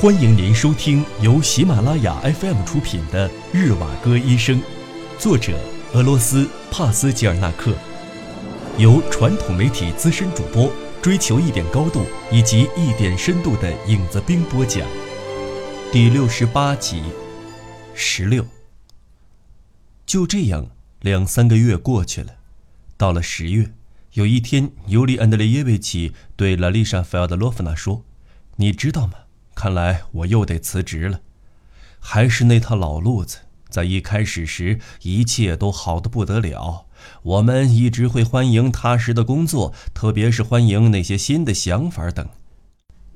欢迎您收听由喜马拉雅 FM 出品的《日瓦戈医生》，作者俄罗斯帕斯吉尔纳克，由传统媒体资深主播追求一点高度以及一点深度的影子兵播讲，第六十八集，十六。就这样，两三个月过去了，到了十月，有一天，尤里安德烈耶维奇对拉丽莎·菲奥德洛夫娜说：“你知道吗？”看来我又得辞职了，还是那套老路子。在一开始时，一切都好的不得了。我们一直会欢迎踏实的工作，特别是欢迎那些新的想法等。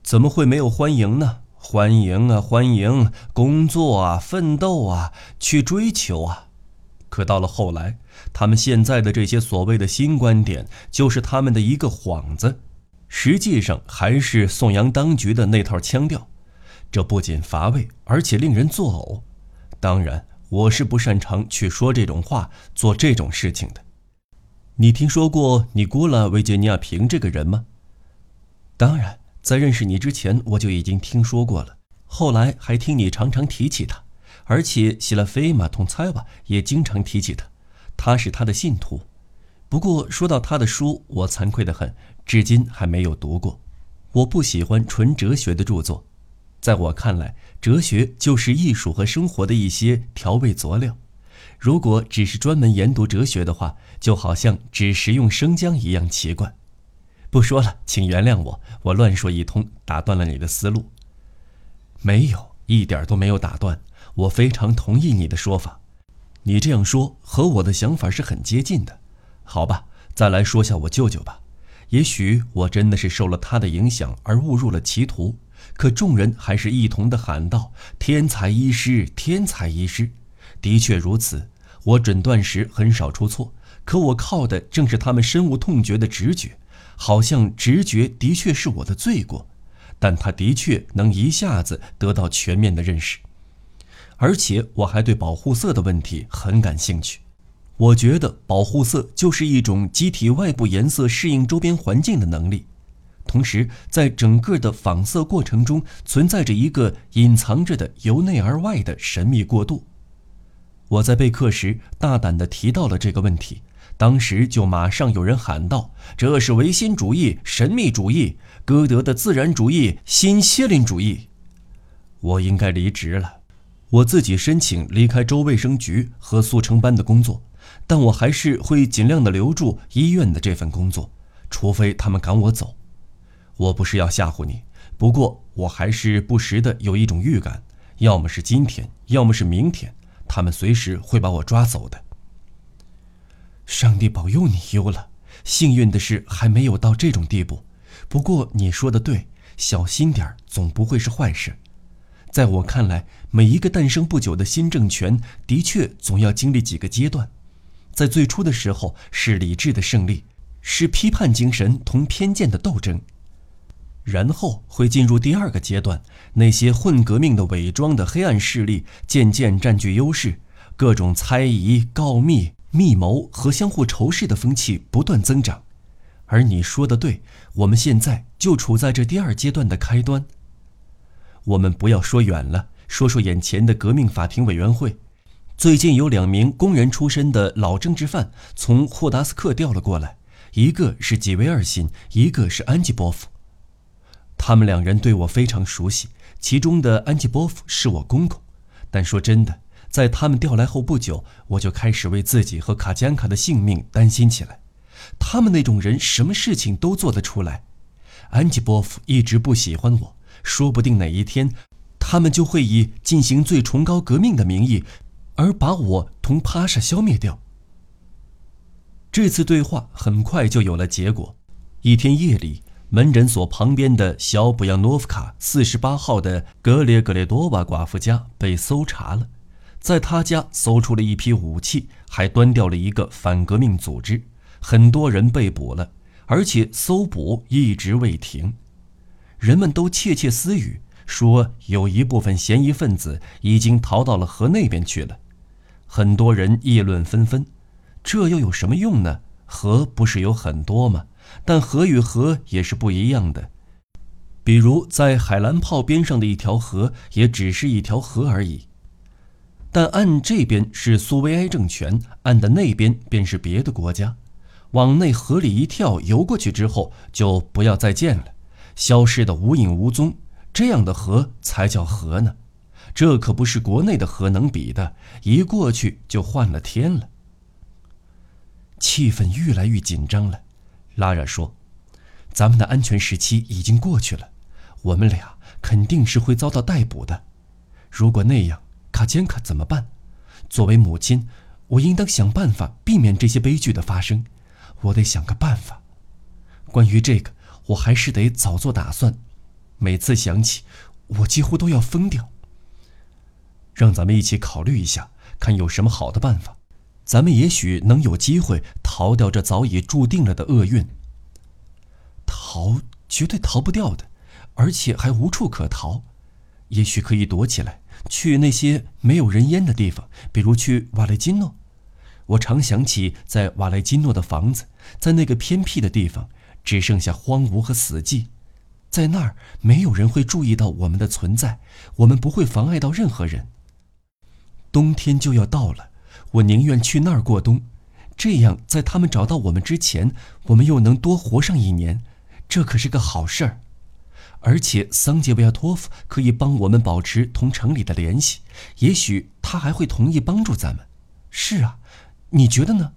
怎么会没有欢迎呢？欢迎啊，欢迎工作啊，奋斗啊，去追求啊。可到了后来，他们现在的这些所谓的新观点，就是他们的一个幌子，实际上还是宋阳当局的那套腔调。这不仅乏味，而且令人作呕。当然，我是不擅长去说这种话、做这种事情的。你听说过尼古拉·维杰尼亚平这个人吗？当然，在认识你之前，我就已经听说过了。后来还听你常常提起他，而且希拉菲马通猜瓦也经常提起他。他是他的信徒。不过说到他的书，我惭愧得很，至今还没有读过。我不喜欢纯哲学的著作。在我看来，哲学就是艺术和生活的一些调味佐料。如果只是专门研读哲学的话，就好像只食用生姜一样奇怪。不说了，请原谅我，我乱说一通，打断了你的思路。没有，一点都没有打断。我非常同意你的说法。你这样说和我的想法是很接近的。好吧，再来说下我舅舅吧。也许我真的是受了他的影响而误入了歧途。可众人还是一同的喊道：“天才医师，天才医师！”的确如此，我诊断时很少出错。可我靠的正是他们深恶痛绝的直觉，好像直觉的确是我的罪过，但他的确能一下子得到全面的认识。而且我还对保护色的问题很感兴趣。我觉得保护色就是一种机体外部颜色适应周边环境的能力。同时，在整个的仿色过程中，存在着一个隐藏着的由内而外的神秘过渡。我在备课时大胆地提到了这个问题，当时就马上有人喊道：“这是唯心主义、神秘主义、歌德的自然主义、新谢林主义。”我应该离职了，我自己申请离开州卫生局和速成班的工作，但我还是会尽量的留住医院的这份工作，除非他们赶我走。我不是要吓唬你，不过我还是不时的有一种预感，要么是今天，要么是明天，他们随时会把我抓走的。上帝保佑你优了，幸运的是还没有到这种地步。不过你说的对，小心点儿总不会是坏事。在我看来，每一个诞生不久的新政权的确总要经历几个阶段，在最初的时候是理智的胜利，是批判精神同偏见的斗争。然后会进入第二个阶段，那些混革命的伪装的黑暗势力渐渐占据优势，各种猜疑、告密、密谋和相互仇视的风气不断增长。而你说的对，我们现在就处在这第二阶段的开端。我们不要说远了，说说眼前的革命法庭委员会。最近有两名工人出身的老政治犯从霍达斯克调了过来，一个是吉维尔辛，一个是安吉波夫。他们两人对我非常熟悉，其中的安吉波夫是我公公。但说真的，在他们调来后不久，我就开始为自己和卡江卡的性命担心起来。他们那种人，什么事情都做得出来。安吉波夫一直不喜欢我，说不定哪一天，他们就会以进行最崇高革命的名义，而把我同帕莎消灭掉。这次对话很快就有了结果。一天夜里。门诊所旁边的小布扬诺夫卡四十八号的格列格列多瓦寡妇家被搜查了，在他家搜出了一批武器，还端掉了一个反革命组织，很多人被捕了，而且搜捕一直未停。人们都窃窃私语，说有一部分嫌疑分子已经逃到了河那边去了。很多人议论纷纷，这又有什么用呢？河不是有很多吗？但河与河也是不一样的。比如在海兰泡边上的一条河，也只是一条河而已。但岸这边是苏维埃政权，岸的那边便是别的国家。往内河里一跳，游过去之后就不要再见了，消失的无影无踪。这样的河才叫河呢，这可不是国内的河能比的，一过去就换了天了。气氛越来越紧张了，拉拉说：“咱们的安全时期已经过去了，我们俩肯定是会遭到逮捕的。如果那样，卡坚卡怎么办？作为母亲，我应当想办法避免这些悲剧的发生。”我得想个办法。关于这个，我还是得早做打算。每次想起，我几乎都要疯掉。让咱们一起考虑一下，看有什么好的办法。咱们也许能有机会逃掉这早已注定了的厄运。逃，绝对逃不掉的，而且还无处可逃。也许可以躲起来，去那些没有人烟的地方，比如去瓦雷金诺。我常想起在瓦雷金诺的房子，在那个偏僻的地方，只剩下荒芜和死寂，在那儿没有人会注意到我们的存在，我们不会妨碍到任何人。冬天就要到了，我宁愿去那儿过冬，这样在他们找到我们之前，我们又能多活上一年，这可是个好事儿。而且桑杰维亚托夫可以帮我们保持同城里的联系，也许他还会同意帮助咱们。是啊。你觉得呢？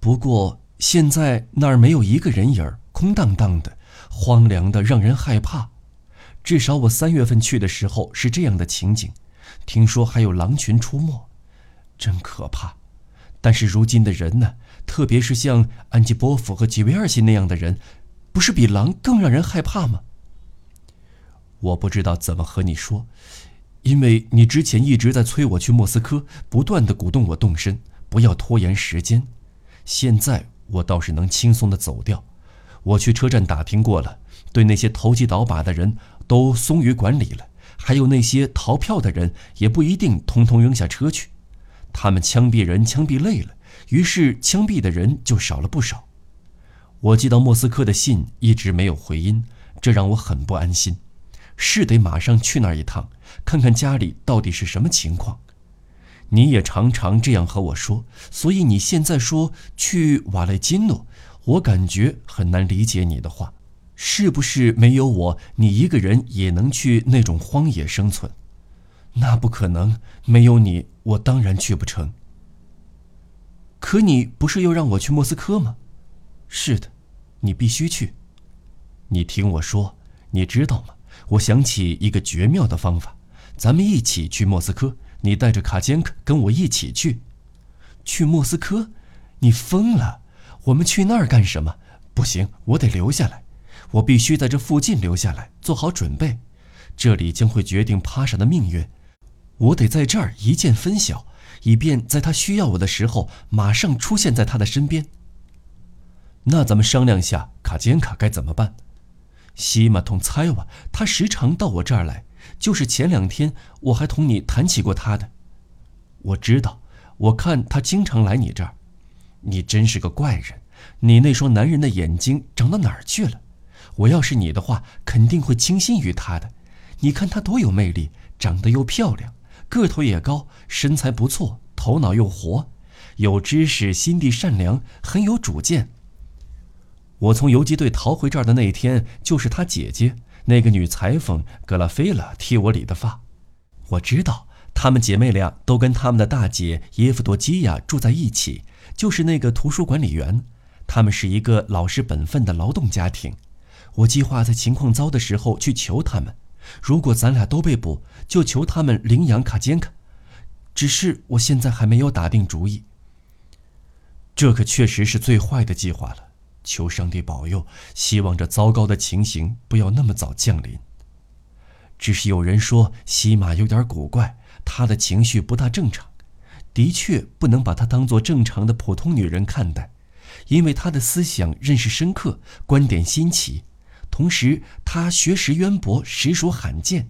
不过现在那儿没有一个人影儿，空荡荡的，荒凉的，让人害怕。至少我三月份去的时候是这样的情景。听说还有狼群出没，真可怕。但是如今的人呢？特别是像安吉波夫和吉维尔西那样的人，不是比狼更让人害怕吗？我不知道怎么和你说，因为你之前一直在催我去莫斯科，不断的鼓动我动身。不要拖延时间，现在我倒是能轻松的走掉。我去车站打听过了，对那些投机倒把的人都松于管理了，还有那些逃票的人也不一定通通扔下车去。他们枪毙人枪毙累了，于是枪毙的人就少了不少。我寄到莫斯科的信一直没有回音，这让我很不安心。是得马上去那儿一趟，看看家里到底是什么情况。你也常常这样和我说，所以你现在说去瓦雷金诺，我感觉很难理解你的话，是不是没有我，你一个人也能去那种荒野生存？那不可能，没有你，我当然去不成。可你不是又让我去莫斯科吗？是的，你必须去。你听我说，你知道吗？我想起一个绝妙的方法，咱们一起去莫斯科。你带着卡坚克跟我一起去，去莫斯科？你疯了！我们去那儿干什么？不行，我得留下来，我必须在这附近留下来，做好准备。这里将会决定帕莎的命运，我得在这儿一见分晓，以便在他需要我的时候马上出现在他的身边。那咱们商量下，卡坚卡该怎么办？西马通猜哇，他时常到我这儿来。就是前两天我还同你谈起过他的，我知道，我看他经常来你这儿，你真是个怪人，你那双男人的眼睛长到哪儿去了？我要是你的话，肯定会倾心于他的。你看他多有魅力，长得又漂亮，个头也高，身材不错，头脑又活，有知识，心地善良，很有主见。我从游击队逃回这儿的那一天，就是他姐姐。那个女裁缝格拉菲拉替我理的发，我知道她们姐妹俩都跟他们的大姐耶夫多基亚住在一起，就是那个图书管理员。他们是一个老实本分的劳动家庭。我计划在情况糟的时候去求他们，如果咱俩都被捕，就求他们领养卡坚卡。只是我现在还没有打定主意。这可确实是最坏的计划了。求上帝保佑，希望这糟糕的情形不要那么早降临。只是有人说西马有点古怪，她的情绪不大正常，的确不能把她当做正常的普通女人看待，因为她的思想认识深刻，观点新奇，同时他学识渊博，实属罕见。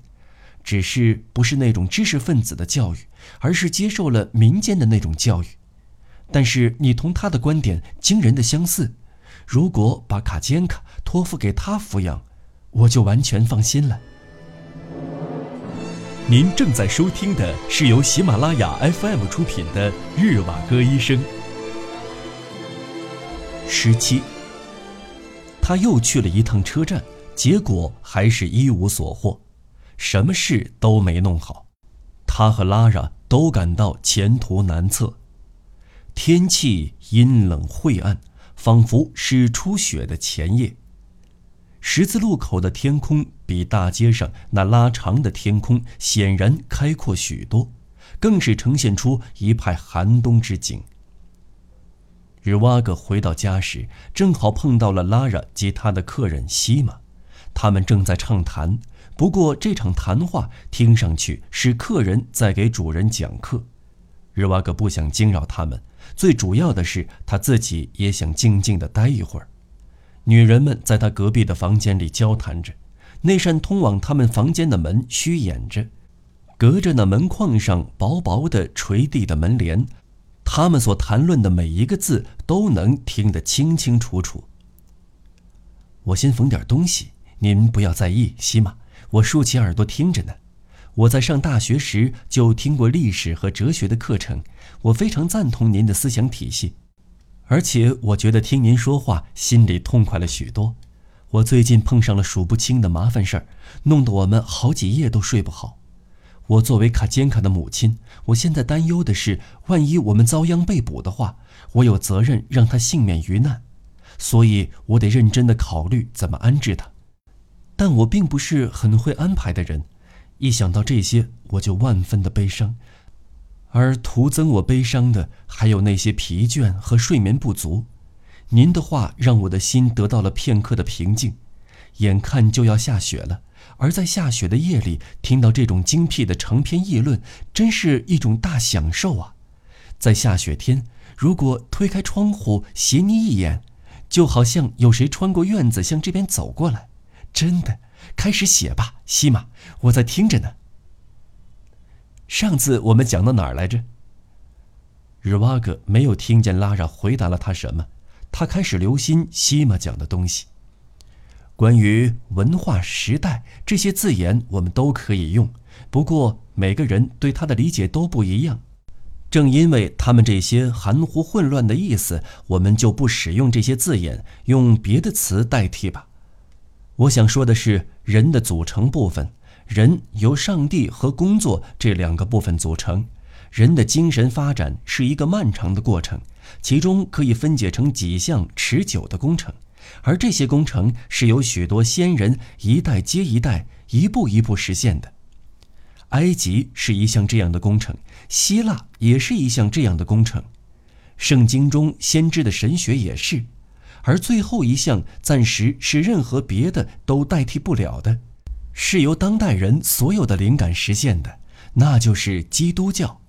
只是不是那种知识分子的教育，而是接受了民间的那种教育。但是你同他的观点惊人的相似。如果把卡坚卡托付给他抚养，我就完全放心了。您正在收听的是由喜马拉雅 FM 出品的《日瓦戈医生》。十七，他又去了一趟车站，结果还是一无所获，什么事都没弄好，他和拉拉都感到前途难测。天气阴冷晦暗，仿佛是初雪的前夜。十字路口的天空比大街上那拉长的天空显然开阔许多，更是呈现出一派寒冬之景。日瓦格回到家时，正好碰到了拉拉及他的客人西玛，他们正在畅谈。不过这场谈话听上去是客人在给主人讲课，日瓦格不想惊扰他们，最主要的是他自己也想静静地待一会儿。女人们在他隔壁的房间里交谈着，那扇通往他们房间的门虚掩着，隔着那门框上薄薄的垂地的门帘，他们所谈论的每一个字都能听得清清楚楚。我先缝点东西，您不要在意，西玛，我竖起耳朵听着呢。我在上大学时就听过历史和哲学的课程，我非常赞同您的思想体系。而且我觉得听您说话，心里痛快了许多。我最近碰上了数不清的麻烦事儿，弄得我们好几夜都睡不好。我作为卡坚卡的母亲，我现在担忧的是，万一我们遭殃被捕的话，我有责任让他幸免于难，所以我得认真的考虑怎么安置他。但我并不是很会安排的人，一想到这些，我就万分的悲伤。而徒增我悲伤的，还有那些疲倦和睡眠不足。您的话让我的心得到了片刻的平静。眼看就要下雪了，而在下雪的夜里，听到这种精辟的长篇议论，真是一种大享受啊！在下雪天，如果推开窗户斜睨一眼，就好像有谁穿过院子向这边走过来。真的，开始写吧，西玛，我在听着呢。上次我们讲到哪儿来着？日瓦格没有听见拉拉回答了他什么，他开始留心西玛讲的东西。关于文化时代这些字眼，我们都可以用，不过每个人对它的理解都不一样。正因为他们这些含糊混乱的意思，我们就不使用这些字眼，用别的词代替吧。我想说的是人的组成部分。人由上帝和工作这两个部分组成，人的精神发展是一个漫长的过程，其中可以分解成几项持久的工程，而这些工程是由许多先人一代接一代、一步一步实现的。埃及是一项这样的工程，希腊也是一项这样的工程，圣经中先知的神学也是，而最后一项暂时是任何别的都代替不了的。是由当代人所有的灵感实现的，那就是基督教。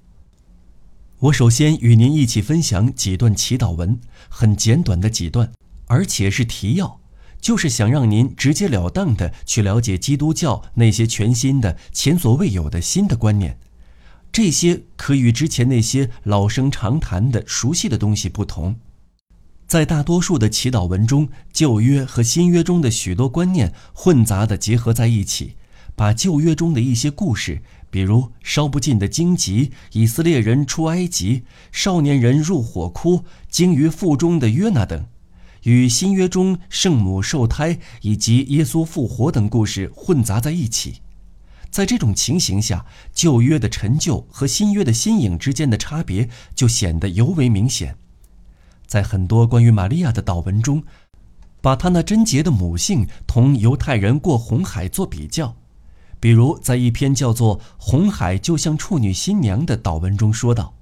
我首先与您一起分享几段祈祷文，很简短的几段，而且是提要，就是想让您直截了当的去了解基督教那些全新的、前所未有的新的观念。这些可与之前那些老生常谈的熟悉的东西不同。在大多数的祈祷文中，旧约和新约中的许多观念混杂的结合在一起，把旧约中的一些故事，比如烧不尽的荆棘、以色列人出埃及、少年人入火窟、鲸鱼腹中的约拿等，与新约中圣母受胎以及耶稣复活等故事混杂在一起。在这种情形下，旧约的陈旧和新约的新颖之间的差别就显得尤为明显。在很多关于玛利亚的祷文中，把她那贞洁的母性同犹太人过红海做比较，比如在一篇叫做《红海就像处女新娘》的祷文中说道：“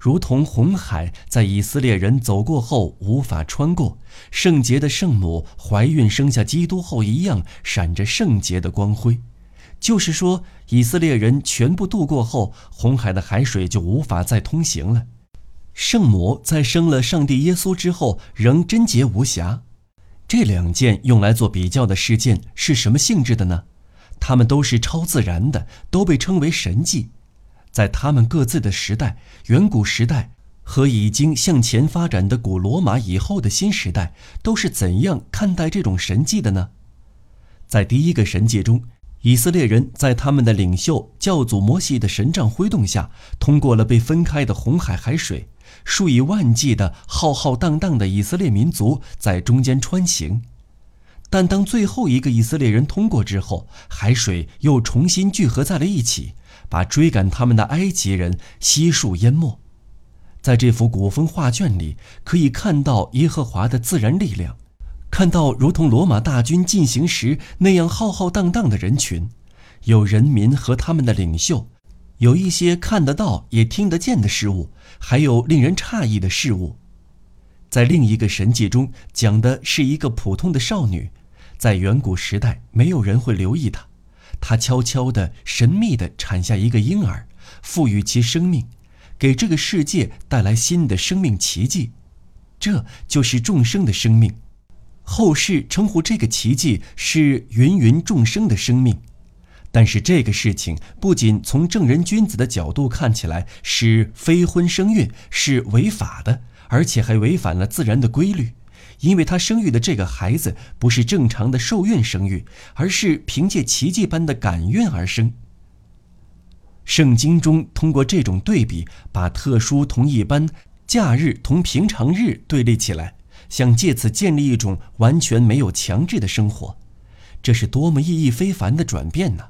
如同红海在以色列人走过后无法穿过，圣洁的圣母怀孕生下基督后一样，闪着圣洁的光辉。”就是说，以色列人全部渡过后，红海的海水就无法再通行了。圣母在生了上帝耶稣之后仍贞洁无瑕，这两件用来做比较的事件是什么性质的呢？它们都是超自然的，都被称为神迹。在他们各自的时代，远古时代和已经向前发展的古罗马以后的新时代，都是怎样看待这种神迹的呢？在第一个神迹中，以色列人在他们的领袖教祖摩西的神杖挥动下，通过了被分开的红海海水，数以万计的浩浩荡荡的以色列民族在中间穿行。但当最后一个以色列人通过之后，海水又重新聚合在了一起，把追赶他们的埃及人悉数淹没。在这幅古风画卷里，可以看到耶和华的自然力量。看到如同罗马大军进行时那样浩浩荡荡的人群，有人民和他们的领袖，有一些看得到也听得见的事物，还有令人诧异的事物。在另一个神迹中，讲的是一个普通的少女，在远古时代没有人会留意她，他悄悄地、神秘地产下一个婴儿，赋予其生命，给这个世界带来新的生命奇迹，这就是众生的生命。后世称呼这个奇迹是芸芸众生的生命，但是这个事情不仅从正人君子的角度看起来是非婚生孕是违法的，而且还违反了自然的规律，因为他生育的这个孩子不是正常的受孕生育，而是凭借奇迹般的感孕而生。圣经中通过这种对比，把特殊同一般，假日同平常日对立起来。想借此建立一种完全没有强制的生活，这是多么意义非凡的转变呢？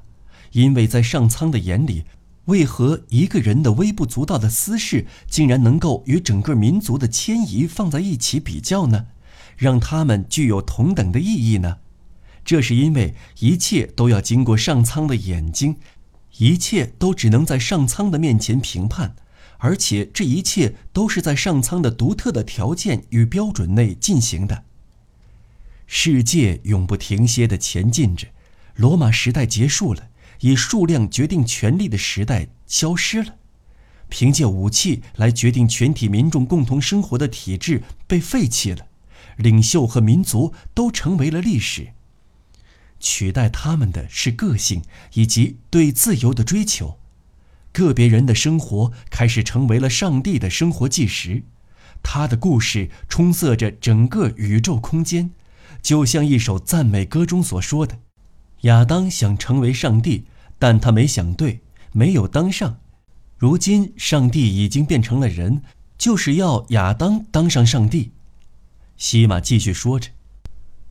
因为在上苍的眼里，为何一个人的微不足道的私事，竟然能够与整个民族的迁移放在一起比较呢？让他们具有同等的意义呢？这是因为一切都要经过上苍的眼睛，一切都只能在上苍的面前评判。而且这一切都是在上苍的独特的条件与标准内进行的。世界永不停歇地前进着，罗马时代结束了，以数量决定权力的时代消失了，凭借武器来决定全体民众共同生活的体制被废弃了，领袖和民族都成为了历史，取代他们的是个性以及对自由的追求。个别人的生活开始成为了上帝的生活纪实，他的故事充塞着整个宇宙空间，就像一首赞美歌中所说的：“亚当想成为上帝，但他没想对，没有当上。如今上帝已经变成了人，就是要亚当当上上帝。”西马继续说着：“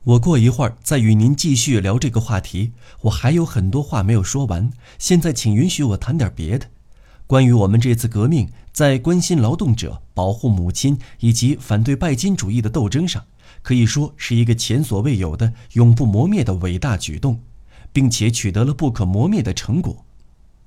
我过一会儿再与您继续聊这个话题，我还有很多话没有说完。现在请允许我谈点别的。”关于我们这次革命在关心劳动者、保护母亲以及反对拜金主义的斗争上，可以说是一个前所未有的、永不磨灭的伟大举动，并且取得了不可磨灭的成果。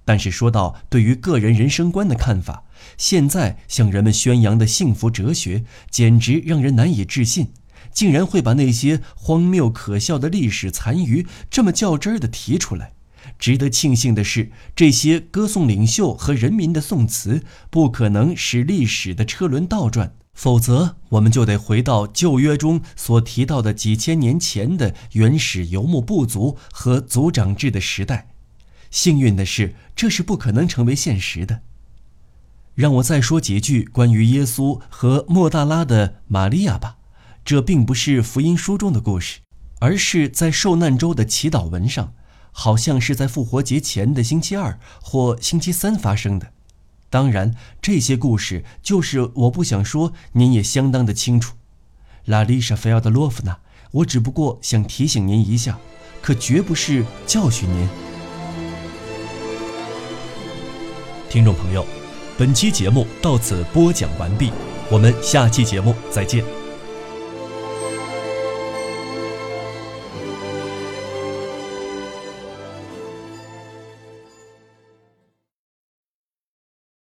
但是说到对于个人人生观的看法，现在向人们宣扬的幸福哲学，简直让人难以置信，竟然会把那些荒谬可笑的历史残余这么较真儿的提出来。值得庆幸的是，这些歌颂领袖和人民的颂词不可能使历史的车轮倒转，否则我们就得回到旧约中所提到的几千年前的原始游牧部族和族长制的时代。幸运的是，这是不可能成为现实的。让我再说几句关于耶稣和莫大拉的玛利亚吧。这并不是福音书中的故事，而是在受难周的祈祷文上。好像是在复活节前的星期二或星期三发生的。当然，这些故事就是我不想说，您也相当的清楚。拉丽莎·菲奥德洛夫娜，我只不过想提醒您一下，可绝不是教训您。听众朋友，本期节目到此播讲完毕，我们下期节目再见。